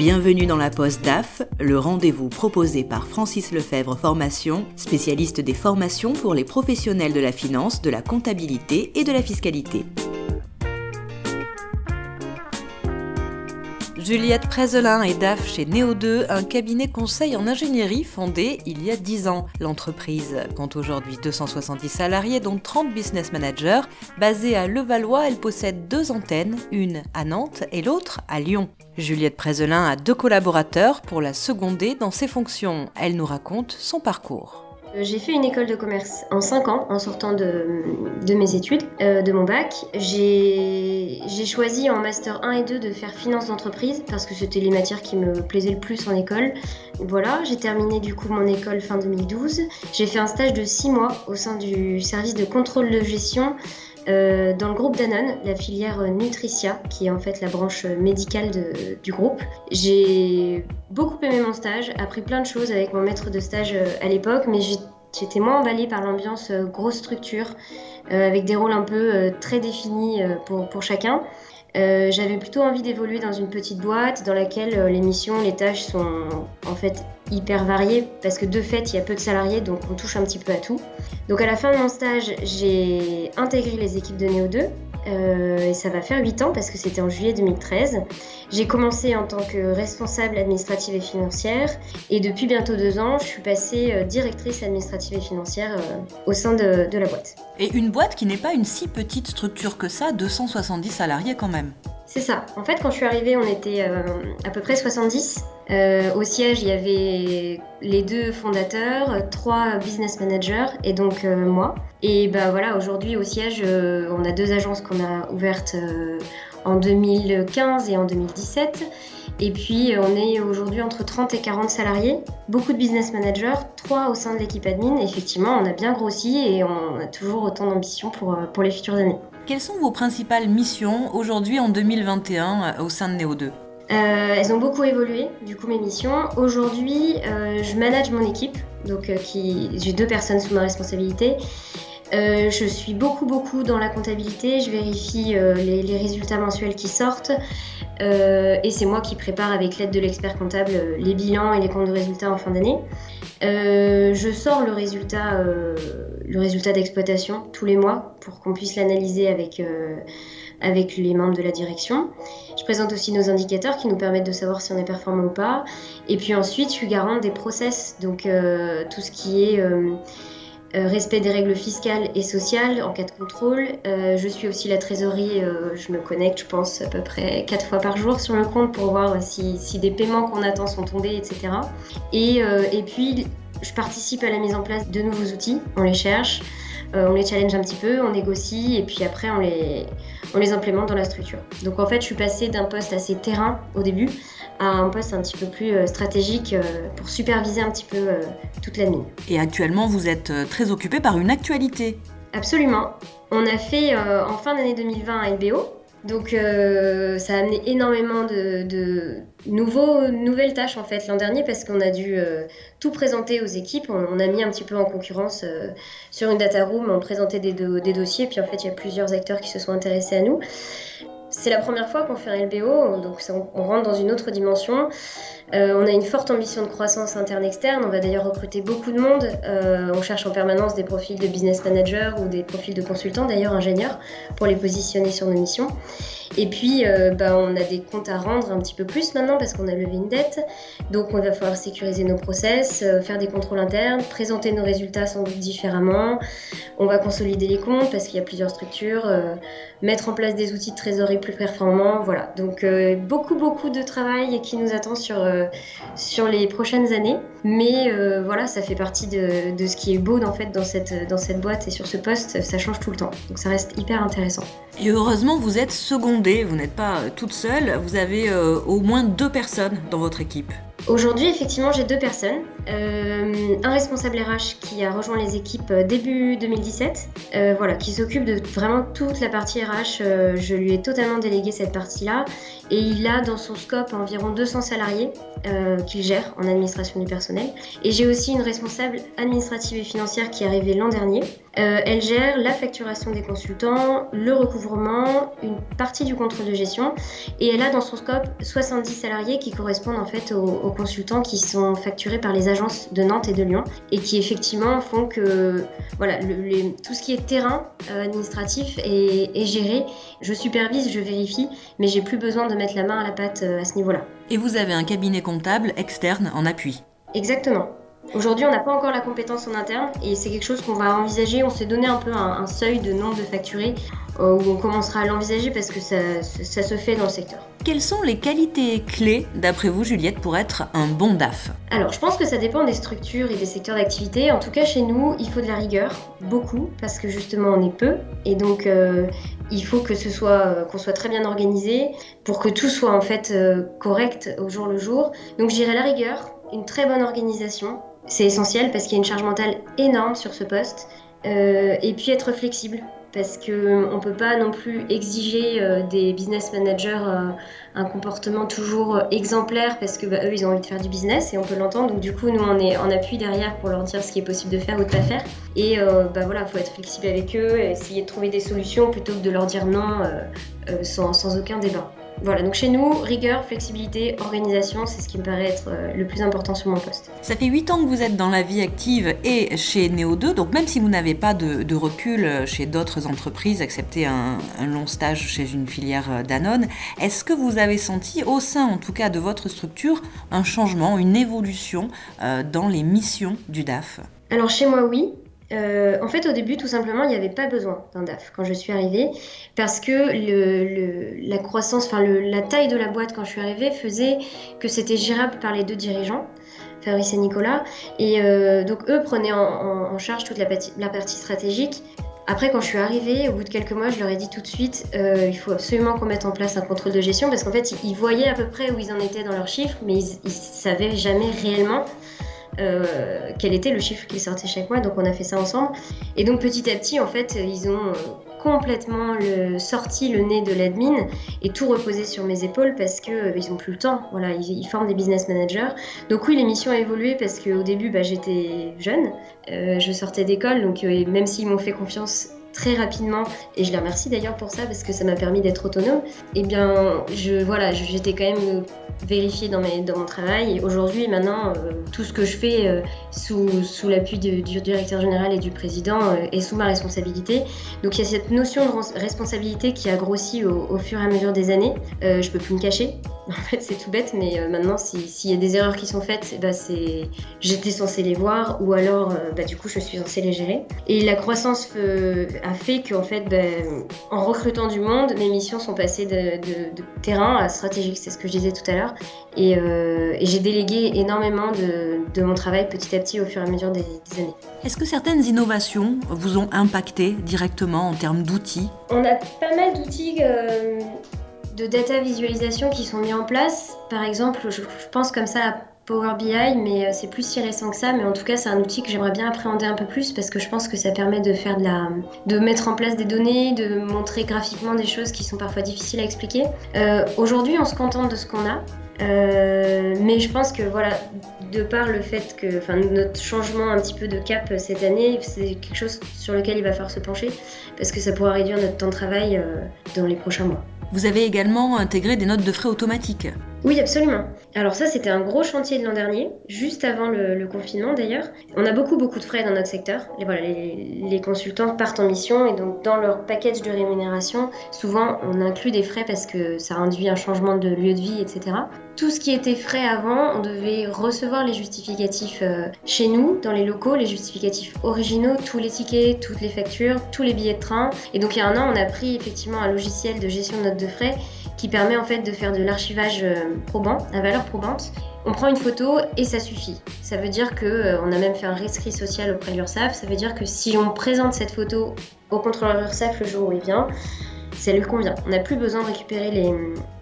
Bienvenue dans la Poste DAF, le rendez-vous proposé par Francis Lefebvre Formation, spécialiste des formations pour les professionnels de la finance, de la comptabilité et de la fiscalité. Juliette Prézelin est DAF chez Néo2, un cabinet conseil en ingénierie fondé il y a 10 ans. L'entreprise compte aujourd'hui 270 salariés, dont 30 business managers. Basée à Levallois, elle possède deux antennes, une à Nantes et l'autre à Lyon. Juliette Prézelin a deux collaborateurs pour la seconder dans ses fonctions. Elle nous raconte son parcours. Euh, j'ai fait une école de commerce en 5 ans en sortant de, mes études, euh, de mon bac. J'ai choisi en master 1 et 2 de faire finance d'entreprise parce que c'était les matières qui me plaisaient le plus en école. Voilà, j'ai terminé du coup mon école fin 2012. J'ai fait un stage de 6 mois au sein du service de contrôle de gestion euh, dans le groupe Danone, la filière Nutricia, qui est en fait la branche médicale du groupe. J'ai beaucoup aimé mon stage, appris plein de choses avec mon maître de stage euh, à l'époque, mais j'étais moins emballée par l'ambiance euh, grosse structure, avec des rôles un peu très définis pour chacun. Euh, j'avais plutôt envie d'évoluer dans une petite boîte dans laquelle euh, les missions, les tâches sont en fait hyper variées parce que de fait il y a peu de salariés donc on touche un petit peu à tout. Donc à la fin de mon stage j'ai intégré les équipes de Néo 2 euh, et ça va faire 8 ans parce que c'était en juillet 2013. J'ai commencé en tant que responsable administrative et financière et depuis bientôt deux ans, je suis passée euh, directrice administrative et financière euh, au sein de, de la boîte. Et une boîte qui n'est pas une si petite structure que ça, 270 salariés quand même. C'est ça. En fait, quand je suis arrivée, on était à peu près 70. Euh, au siège, il y avait les deux fondateurs, trois business managers et donc euh, moi. Et ben voilà, aujourd'hui au siège, euh, on a deux agences qu'on a ouvertes en 2015 et en 2017. Et puis on est aujourd'hui entre 30 et 40 salariés, beaucoup de business managers, trois au sein de l'équipe admin. effectivement, on a bien grossi et on a toujours autant d'ambition pour les futures années. Quelles sont vos principales missions aujourd'hui en 2021 au sein de Néo2 euh, elles ont beaucoup évolué, du coup, mes missions. Aujourd'hui, euh, je manage mon équipe, donc euh, j'ai deux personnes sous ma responsabilité. je suis beaucoup, beaucoup dans la comptabilité. Je vérifie les, résultats mensuels qui sortent. et c'est moi qui prépare, avec l'aide de l'expert comptable, les bilans et les comptes de résultats en fin d'année. Je sors le résultat, le résultat d'exploitation tous les mois pour qu'on puisse l'analyser avec avec les membres de la direction. Je présente aussi nos indicateurs qui nous permettent de savoir si on est performant ou pas. Et puis ensuite, je suis garante des process, donc euh, tout ce qui est euh, euh, respect des règles fiscales et sociales en cas de contrôle. je suis aussi la trésorerie, je me connecte, je pense, à peu près quatre fois par jour sur le compte pour voir si, si des paiements qu'on attend sont tombés, etc. Et, et puis, je participe à la mise en place de nouveaux outils, on les cherche. Euh, on les challenge un petit peu, on négocie et puis après on les, on les implémente dans la structure. Donc en fait, je suis passée d'un poste assez terrain au début un poste un petit peu plus euh, stratégique euh, pour superviser un petit peu toute la mine. Et actuellement, vous êtes très occupée par une actualité. Absolument. On a fait en fin d'année 2020 un LBO, donc euh, ça a amené énormément de, nouveaux, nouvelles tâches en fait l'an dernier parce qu'on a dû euh, tout présenter aux équipes. On, a mis un petit peu en concurrence euh, sur une data room, on présentait des, des, dossiers, puis en fait il y a plusieurs acteurs qui se sont intéressés à nous. C'est la première fois qu'on fait un LBO, donc on rentre dans une autre dimension. Euh, on a une forte ambition de croissance interne-externe. On va d'ailleurs recruter beaucoup de monde. Euh, on cherche en permanence des profils de business manager ou des profils de consultants, d'ailleurs ingénieurs, pour les positionner sur nos missions. Et puis, euh, bah, on a des comptes à rendre un petit peu plus maintenant parce qu'on a levé une dette. Donc, on va falloir sécuriser nos process, faire des contrôles internes, présenter nos résultats sans doute différemment. On va consolider les comptes parce qu'il y a plusieurs structures, mettre en place des outils de trésorerie plus performants. Voilà. Donc, beaucoup, beaucoup de travail qui nous attend sur sur les prochaines années. Mais euh, voilà, ça fait partie de, ce qui est beau en fait, dans, cette, dans cette boîte et sur ce poste, ça change tout le temps. Donc ça reste hyper intéressant. Et heureusement, vous êtes secondée, vous n'êtes pas euh, toute seule, vous avez au moins deux personnes dans votre équipe. Aujourd'hui, effectivement, j'ai deux personnes. euh, un responsable RH qui a rejoint les équipes début 2017, voilà, qui s'occupe de vraiment toute la partie RH. je lui ai totalement délégué cette partie-là et il a dans son scope environ 200 salariés qu'il gère en administration du personnel. Et j'ai aussi une responsable administrative et financière qui est arrivée l'an dernier. elle gère la facturation des consultants, le recouvrement, une partie du contrôle de gestion et elle a dans son scope 70 salariés qui correspondent en fait aux, consultants qui sont facturés par les agences de Nantes et de Lyon et qui effectivement font que voilà, tout ce qui est terrain euh, administratif est, est, géré. Je supervise, je vérifie, mais j'ai plus besoin de mettre la main à la pâte euh, à ce niveau-là. Et vous avez un cabinet comptable externe en appui Exactement. Aujourd'hui, on n'a pas encore la compétence en interne et c'est quelque chose qu'on va envisager. On s'est donné un peu un, seuil de nombre de facturés où on commencera à l'envisager parce que ça, se fait dans le secteur. Quelles sont les qualités clés, d'après vous, Juliette, pour être un bon DAF? Alors, je pense que ça dépend des structures et des secteurs d'activité. En tout cas, chez nous, il faut de la rigueur, beaucoup, parce que justement, on est peu. Et donc, euh, il faut que ce soit, euh, qu'on soit très bien organisé pour que tout soit en fait correct au jour le jour. Donc, j'irai la rigueur, une très bonne organisation, c'est essentiel parce qu'il y a une charge mentale énorme sur ce poste. Euh, et puis être flexible parce qu'on ne peut pas non plus exiger euh, des business managers euh, un comportement toujours exemplaire parce que bah, eux ils ont envie de faire du business et on peut l'entendre donc du coup nous on est en appui derrière pour leur dire ce qui est possible de faire ou de pas faire et bah voilà faut être flexible avec eux et essayer de trouver des solutions plutôt que de leur dire non sans, sans aucun débat. Voilà, donc chez nous, rigueur, flexibilité, organisation, c'est ce qui me paraît être euh, le plus important sur mon poste. Ça fait 8 ans que vous êtes dans la vie active et chez Néo2, donc même si vous n'avez pas de, recul chez d'autres entreprises, excepté un, long stage chez une filière euh, Danone, est-ce que vous avez senti, au sein en tout cas de votre structure, un changement, une évolution euh, dans les missions du DAF alors chez moi oui, euh, en fait, au début, tout simplement, il n'y avait pas besoin d'un DAF quand je suis arrivée, parce que la croissance, la taille de la boîte quand je suis arrivée faisait que c'était gérable par les deux dirigeants, Fabrice et Nicolas, et euh, donc eux prenaient en, charge toute la, partie stratégique. Après, quand je suis arrivée, au bout de quelques mois, je leur ai dit tout de suite, euh, il faut absolument qu'on mette en place un contrôle de gestion, parce qu'en fait, ils, voyaient à peu près où ils en étaient dans leurs chiffres, mais ils, ne savaient jamais réellement euh, quel était le chiffre qui sortait chaque mois. Donc on a fait ça ensemble. Et donc petit à petit, en fait, ils ont euh, complètement sorti le nez de l'admin et tout reposé sur mes épaules parce que euh, ils ont plus le temps. Voilà, ils, forment des business managers. Donc oui, l'émission a évolué parce qu'au début, bah, j'étais jeune, je sortais d'école, donc même s'ils m'ont fait confiance très rapidement. Et je les remercie d'ailleurs pour ça parce que ça m'a permis d'être autonome. Et eh bien je voilà j'étais quand même vérifiée dans, mes, dans mon travail. Aujourd'hui maintenant euh, tout ce que je fais euh, sous, sous l'appui du directeur général et du président euh, est sous ma responsabilité. Donc il y a cette notion de responsabilité qui a grossi au, fur et à mesure des années. Je peux plus me cacher. En fait c'est tout bête mais maintenant s'il y a des erreurs qui sont faites bah, c'est j'étais censée les voir. Ou alors bah, du coup je suis censée les gérer. Et la croissance a fait qu'en fait, ben, en recrutant du monde, mes missions sont passées de, terrain à stratégique, c'est ce que je disais tout à l'heure. Et, euh, j'ai délégué énormément de, mon travail petit à petit au fur et à mesure des, années. Est-ce que certaines innovations vous ont impacté directement en termes d'outils? On a pas mal d'outils. Euh, de data visualisation qui sont mis en place. Par exemple, je, pense comme ça à Power BI, mais euh, c'est plus si récent que ça. Mais en tout cas, c'est un outil que j'aimerais bien appréhender un peu plus parce que je pense que ça permet de faire de la, de mettre en place des données, de montrer graphiquement des choses qui sont parfois difficiles à expliquer. Euh, aujourd'hui, on se contente de ce qu'on a. Euh, mais je pense que voilà, de par le fait que enfin, notre changement un petit peu de cap cette année, c'est quelque chose sur lequel il va falloir se pencher parce que ça pourra réduire notre temps de travail dans les prochains mois. Vous avez également intégré des notes de frais automatiques. Oui, absolument. Alors ça, c'était un gros chantier de l'an dernier, juste avant le, confinement d'ailleurs. On a beaucoup, beaucoup de frais dans notre secteur. Voilà, les, consultants partent en mission et donc dans leur package de rémunération, souvent on inclut des frais parce que ça induit un changement de lieu de vie, etc. Tout ce qui était frais avant, on devait recevoir les justificatifs euh, chez nous, dans les locaux, les justificatifs originaux, tous les tickets, toutes les factures, tous les billets de train. Et donc il y a un an, on a pris effectivement un logiciel de gestion de notes de frais qui permet en fait de faire de l'archivage euh, probant, à valeur probante. On prend une photo et ça suffit. Ça veut dire que euh, on a même fait un rescrit social auprès de l'URSSAF. Ça veut dire que si on présente cette photo au contrôleur URSSAF le jour où il vient, ça lui convient. On n'a plus besoin de récupérer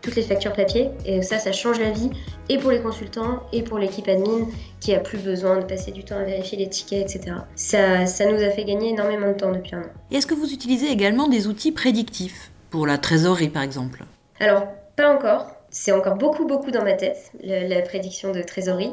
toutes les factures papier. Et ça, ça change la vie et pour les consultants et pour l'équipe admin qui a plus besoin de passer du temps à vérifier les tickets, etc. Ça, ça nous a fait gagner énormément de temps depuis un an. Est-ce que vous utilisez également des outils prédictifs? Pour la trésorerie par exemple? Alors, pas encore. C'est encore beaucoup, beaucoup dans ma tête, la, prédiction de trésorerie.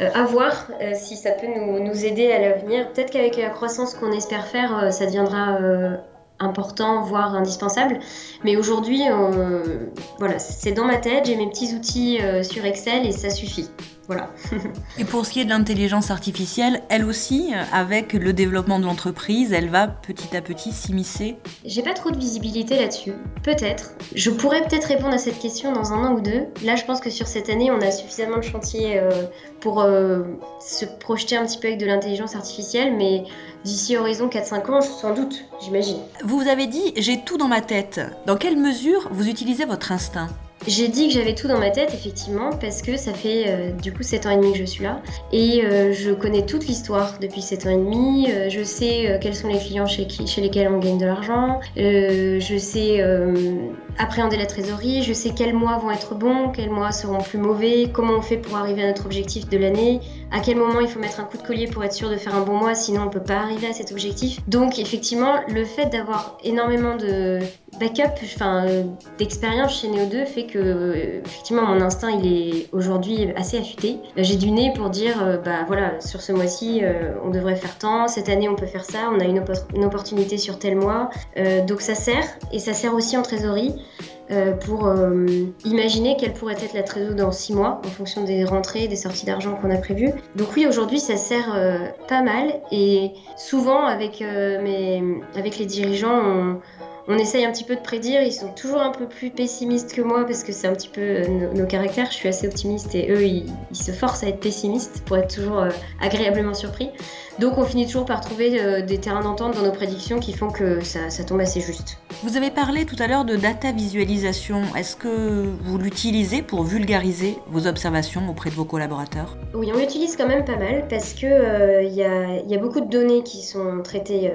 Euh, à voir euh, si ça peut nous, aider à l'avenir. Peut-être qu'avec la croissance qu'on espère faire, euh, ça deviendra important, voire indispensable. Mais aujourd'hui, voilà, c'est dans ma tête, j'ai mes petits outils sur Excel et ça suffit. Voilà. et pour ce qui est de l'intelligence artificielle, elle aussi, avec le développement de l'entreprise, elle va petit à petit s'immiscer J'ai pas trop de visibilité là-dessus. Peut-être. Je pourrais peut-être répondre à cette question dans un an ou deux. Là, je pense que sur cette année, on a suffisamment de chantier euh, pour euh, se projeter un petit peu avec de l'intelligence artificielle, mais d'ici horizon 4-5 ans, sans doute, j'imagine. Vous vous avez dit, j'ai tout dans ma tête. Dans quelle mesure vous utilisez votre instinct? J'ai dit que j'avais tout dans ma tête, effectivement, parce que ça fait euh, du coup 7 ans et demi que je suis là. Et euh, je connais toute l'histoire depuis 7 ans et demi. Euh, je sais quels sont les clients chez, qui, chez lesquels on gagne de l'argent. je sais appréhender la trésorerie. Je sais quels mois vont être bons, quels mois seront plus mauvais, comment on fait pour arriver à notre objectif de l'année, à quel moment il faut mettre un coup de collier pour être sûr de faire un bon mois, sinon on peut pas arriver à cet objectif. Donc effectivement, le fait d'avoir énormément de backup, enfin d'expérience chez Neo2 fait que effectivement mon instinct il est aujourd'hui assez affûté. J'ai du nez pour dire euh, bah voilà sur ce mois-ci euh, on devrait faire tant, cette année on peut faire ça, on a une, opportunité sur tel mois, euh, donc ça sert et ça sert aussi en trésorerie. Pour imaginer quelle pourrait être la trésorerie dans six mois en fonction des rentrées, des sorties d'argent qu'on a prévues. Donc oui, aujourd'hui, ça sert pas mal et souvent avec, mes, avec les dirigeants, on, essaye un petit peu de prédire. Ils sont toujours un peu plus pessimistes que moi parce que c'est un petit peu euh, nos, caractères. Je suis assez optimiste et eux, ils, se forcent à être pessimistes pour être toujours euh, agréablement surpris. Donc on finit toujours par trouver euh, des terrains d'entente dans nos prédictions qui font que ça, tombe assez juste. Vous avez parlé tout à l'heure de data visualisation. Est-ce que vous l'utilisez pour vulgariser vos observations auprès de vos collaborateurs? Oui, on l'utilise quand même pas mal parce que il y, a, beaucoup de données qui sont traitées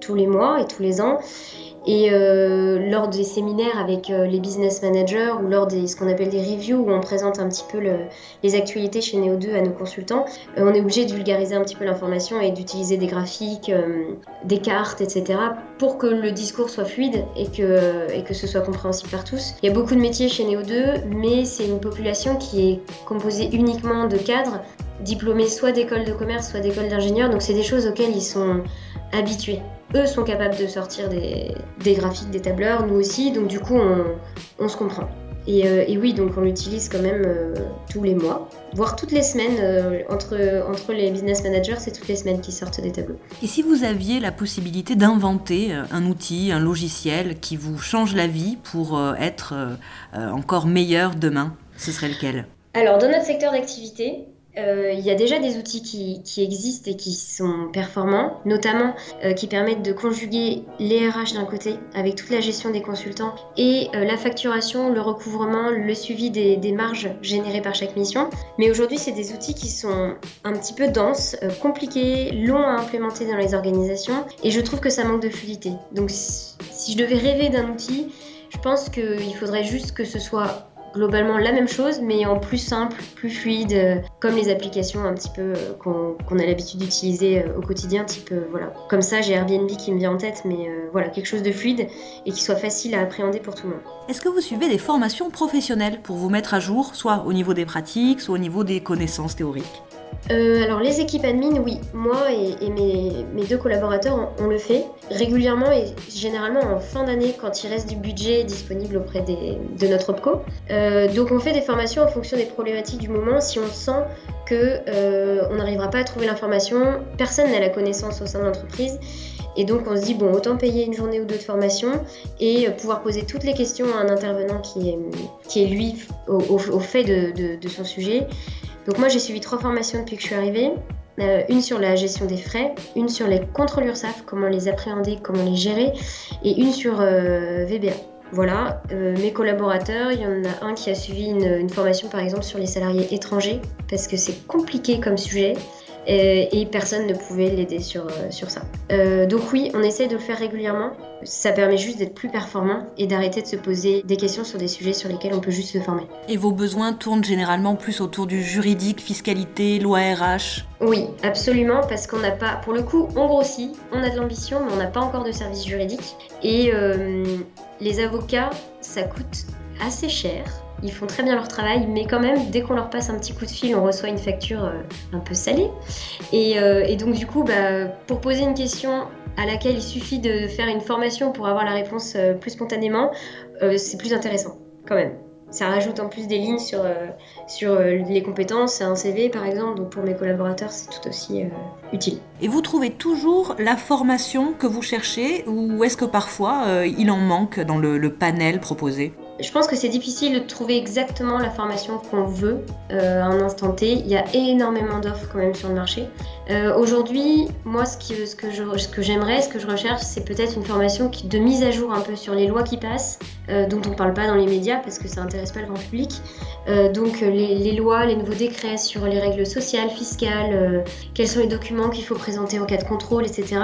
tous les mois et tous les ans. Et euh, lors des séminaires avec euh, les business managers ou lors des ce qu'on appelle des reviews où on présente un petit peu le, les actualités chez Neo2 à nos consultants, euh, on est obligé de vulgariser un petit peu l'information et d'utiliser des graphiques, des cartes, etc. pour que le discours soit fluide et que, ce soit compréhensible par tous. Il y a beaucoup de métiers chez Neo2, mais c'est une population qui est composée uniquement de cadres diplômés soit d'école de commerce, soit d'école d'ingénieur. Donc c'est des choses auxquelles ils sont habitués eux sont capables de sortir des, graphiques, des tableurs, nous aussi, donc du coup on, se comprend. Euh, et, oui, donc on l'utilise quand même euh, tous les mois, voire toutes les semaines. Euh, entre, entre les business managers, c'est toutes les semaines qu'ils sortent des tableaux. Et si vous aviez la possibilité d'inventer un outil, un logiciel qui vous change la vie pour être encore meilleur demain, ce serait lequel? Alors, dans notre secteur d'activité, euh, il y a déjà des outils qui, existent et qui sont performants, notamment euh, qui permettent de conjuguer les d'un côté avec toute la gestion des consultants et euh, la facturation, le recouvrement, le suivi des, des, marges générées par chaque mission. Mais aujourd'hui, c'est des outils qui sont un petit peu denses, compliqués, longs à implémenter dans les organisations et je trouve que ça manque de fluidité. Donc si je devais rêver d'un outil, je pense qu'il faudrait juste que ce soit globalement la même chose, mais en plus simple, plus fluide, euh, comme les applications un petit peu euh, qu'on a l'habitude d'utiliser euh, au quotidien, type voilà. Comme ça, j'ai Airbnb qui me vient en tête, mais voilà, quelque chose de fluide et qui soit facile à appréhender pour tout le monde. Est-ce que vous suivez des formations professionnelles pour vous mettre à jour, soit au niveau des pratiques, soit au niveau des connaissances théoriques? Euh, alors les équipes admin, oui, moi et, mes, deux collaborateurs, on, le fait régulièrement et généralement en fin d'année quand il reste du budget disponible auprès de notre OPCO. Euh, donc on fait des formations en fonction des problématiques du moment. Si on sent que euh, on n'arrivera pas à trouver l'information, personne n'a la connaissance au sein de l'entreprise. Et donc on se dit, bon, autant payer une journée ou deux de formation et pouvoir poser toutes les questions à un intervenant qui est, qui est lui au, fait de, son sujet. Donc moi j'ai suivi trois formations depuis que je suis arrivée. Euh, une sur la gestion des frais, une sur les contrôles URSAF, comment les appréhender, comment les gérer, et une sur euh, VBA. Voilà, euh, mes collaborateurs, il y en a un qui a suivi une, formation par exemple sur les salariés étrangers, parce que c'est compliqué comme sujet. Et, personne ne pouvait l'aider sur, sur ça. donc oui, on essaie de le faire régulièrement. Ça permet juste d'être plus performant et d'arrêter de se poser des questions sur des sujets sur lesquels on peut juste se former. Et vos besoins tournent généralement plus autour du juridique, fiscalité, loi RH Oui, absolument, parce qu'on n'a pas, pour le coup, on grossit, on a de l'ambition, mais on n'a pas encore de service juridique. Et les avocats, ça coûte assez cher. Ils font très bien leur travail, mais quand même, dès qu'on leur passe un petit coup de fil, on reçoit une facture euh, un peu salée. Euh, et, donc, du coup, bah, pour poser une question à laquelle il suffit de faire une formation pour avoir la réponse euh, plus spontanément, c'est plus intéressant, quand même. Ça rajoute en plus des lignes sur, sur les compétences un CV, par exemple. Donc, pour mes collaborateurs, c'est tout aussi utile. Et vous trouvez toujours la formation que vous cherchez ou est-ce que parfois il en manque dans le panel proposé? Je pense que c'est difficile de trouver exactement la formation qu'on veut euh, à un instant T. Il y a énormément d'offres quand même sur le marché. Euh, aujourd'hui, moi, ce, que j'aimerais, ce, que je recherche, c'est peut-être une formation de mise à jour un peu sur les lois qui passent, euh, dont on ne parle pas dans les médias parce que ça n'intéresse pas le grand public. donc les, les, lois, les nouveaux décrets sur les règles sociales, fiscales, quels sont les documents qu'il faut présenter en cas de contrôle, etc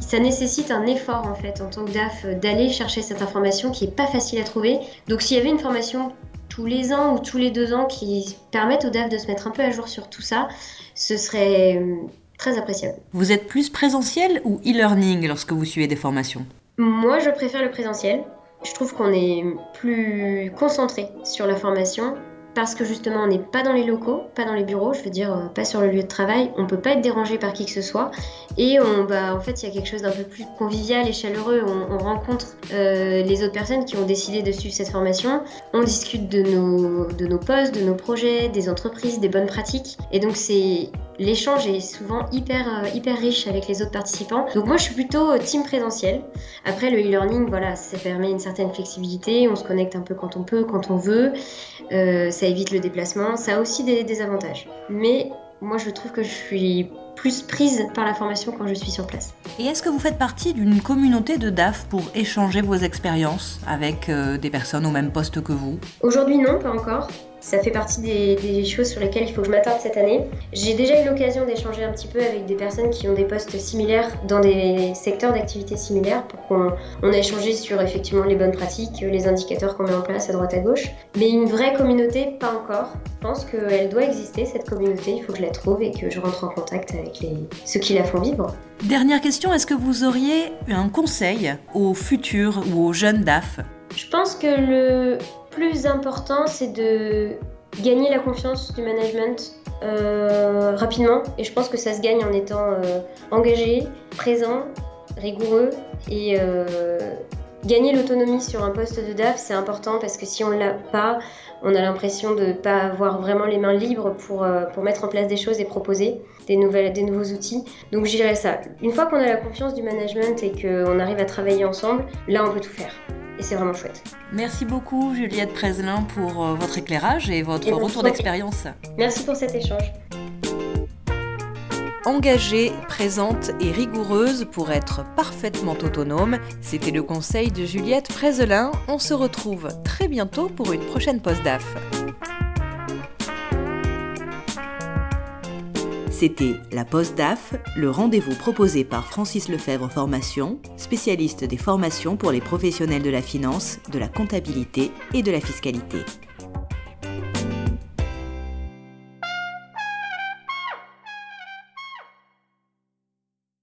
ça nécessite un effort en fait en tant que DAF euh, d'aller chercher cette information qui est pas facile à trouver. Donc s'il y avait une formation tous les ans ou tous les deux ans qui permettent au DAF de se mettre un peu à jour sur tout ça, ce serait euh, très appréciable. Vous êtes plus présentiel ou e-learning lorsque vous suivez des formations? Moi, je préfère le présentiel. Je trouve qu'on est plus concentré sur la formation parce que justement on n'est pas dans les locaux, pas dans les bureaux, je veux dire euh, pas sur le lieu de travail, on peut pas être dérangé par qui que ce soit. Et on, bah, en fait il y a quelque chose d'un peu plus convivial et chaleureux, on, rencontre euh, les autres personnes qui ont décidé de suivre cette formation, on discute de nos, de nos postes, de nos projets, des entreprises, des bonnes pratiques. Et donc c'est l'échange est souvent hyper, euh, hyper riche avec les autres participants. Donc moi je suis plutôt team présentiel. Après le e-learning, voilà, ça permet une certaine flexibilité, on se connecte un peu quand on peut, quand on veut, ça évite le déplacement, ça a aussi des, avantages. Mais moi je trouve que je suis plus prise par la formation quand je suis sur place. Et est-ce que vous faites partie d'une communauté de DAF pour échanger vos expériences avec euh, des personnes au même poste que vous? Aujourd'hui non, pas encore. Ça fait partie des, choses sur lesquelles il faut que je m'attarde cette année. J'ai déjà eu l'occasion d'échanger un petit peu avec des personnes qui ont des postes similaires dans des secteurs d'activité similaires pour qu'on on a échangé sur effectivement les bonnes pratiques, les indicateurs qu'on met en place à droite à gauche. Mais une vraie communauté, pas encore. Je pense qu'elle doit exister, cette communauté. Il faut que je la trouve et que je rentre en contact avec les... ceux qui la font vivre. Dernière question, est-ce que vous auriez un conseil aux futurs ou aux jeunes DAF Je pense que le plus important, c'est de gagner la confiance du management euh, rapidement. Et je pense que ça se gagne en étant euh, engagé, présent, rigoureux et euh, gagner l'autonomie sur un poste de DAF, c'est important parce que si on ne l'a pas, on a l'impression de ne pas avoir vraiment les mains libres pour, pour mettre en place des choses et proposer des, nouvelles, des nouveaux outils. Donc je dirais ça. Une fois qu'on a la confiance du management et qu'on arrive à travailler ensemble, là on peut tout faire et c'est vraiment chouette. Merci beaucoup Juliette Preslin pour euh, votre éclairage et votre retour d'expérience. Merci pour cet échange. Engagée, présente et rigoureuse pour être parfaitement autonome, c'était le conseil de Juliette Prezelin. On se retrouve très bientôt pour une prochaine pause DAF. C'était la Poste DAF, le rendez-vous proposé par Francis Lefebvre Formation, spécialiste des formations pour les professionnels de la finance, de la comptabilité et de la fiscalité.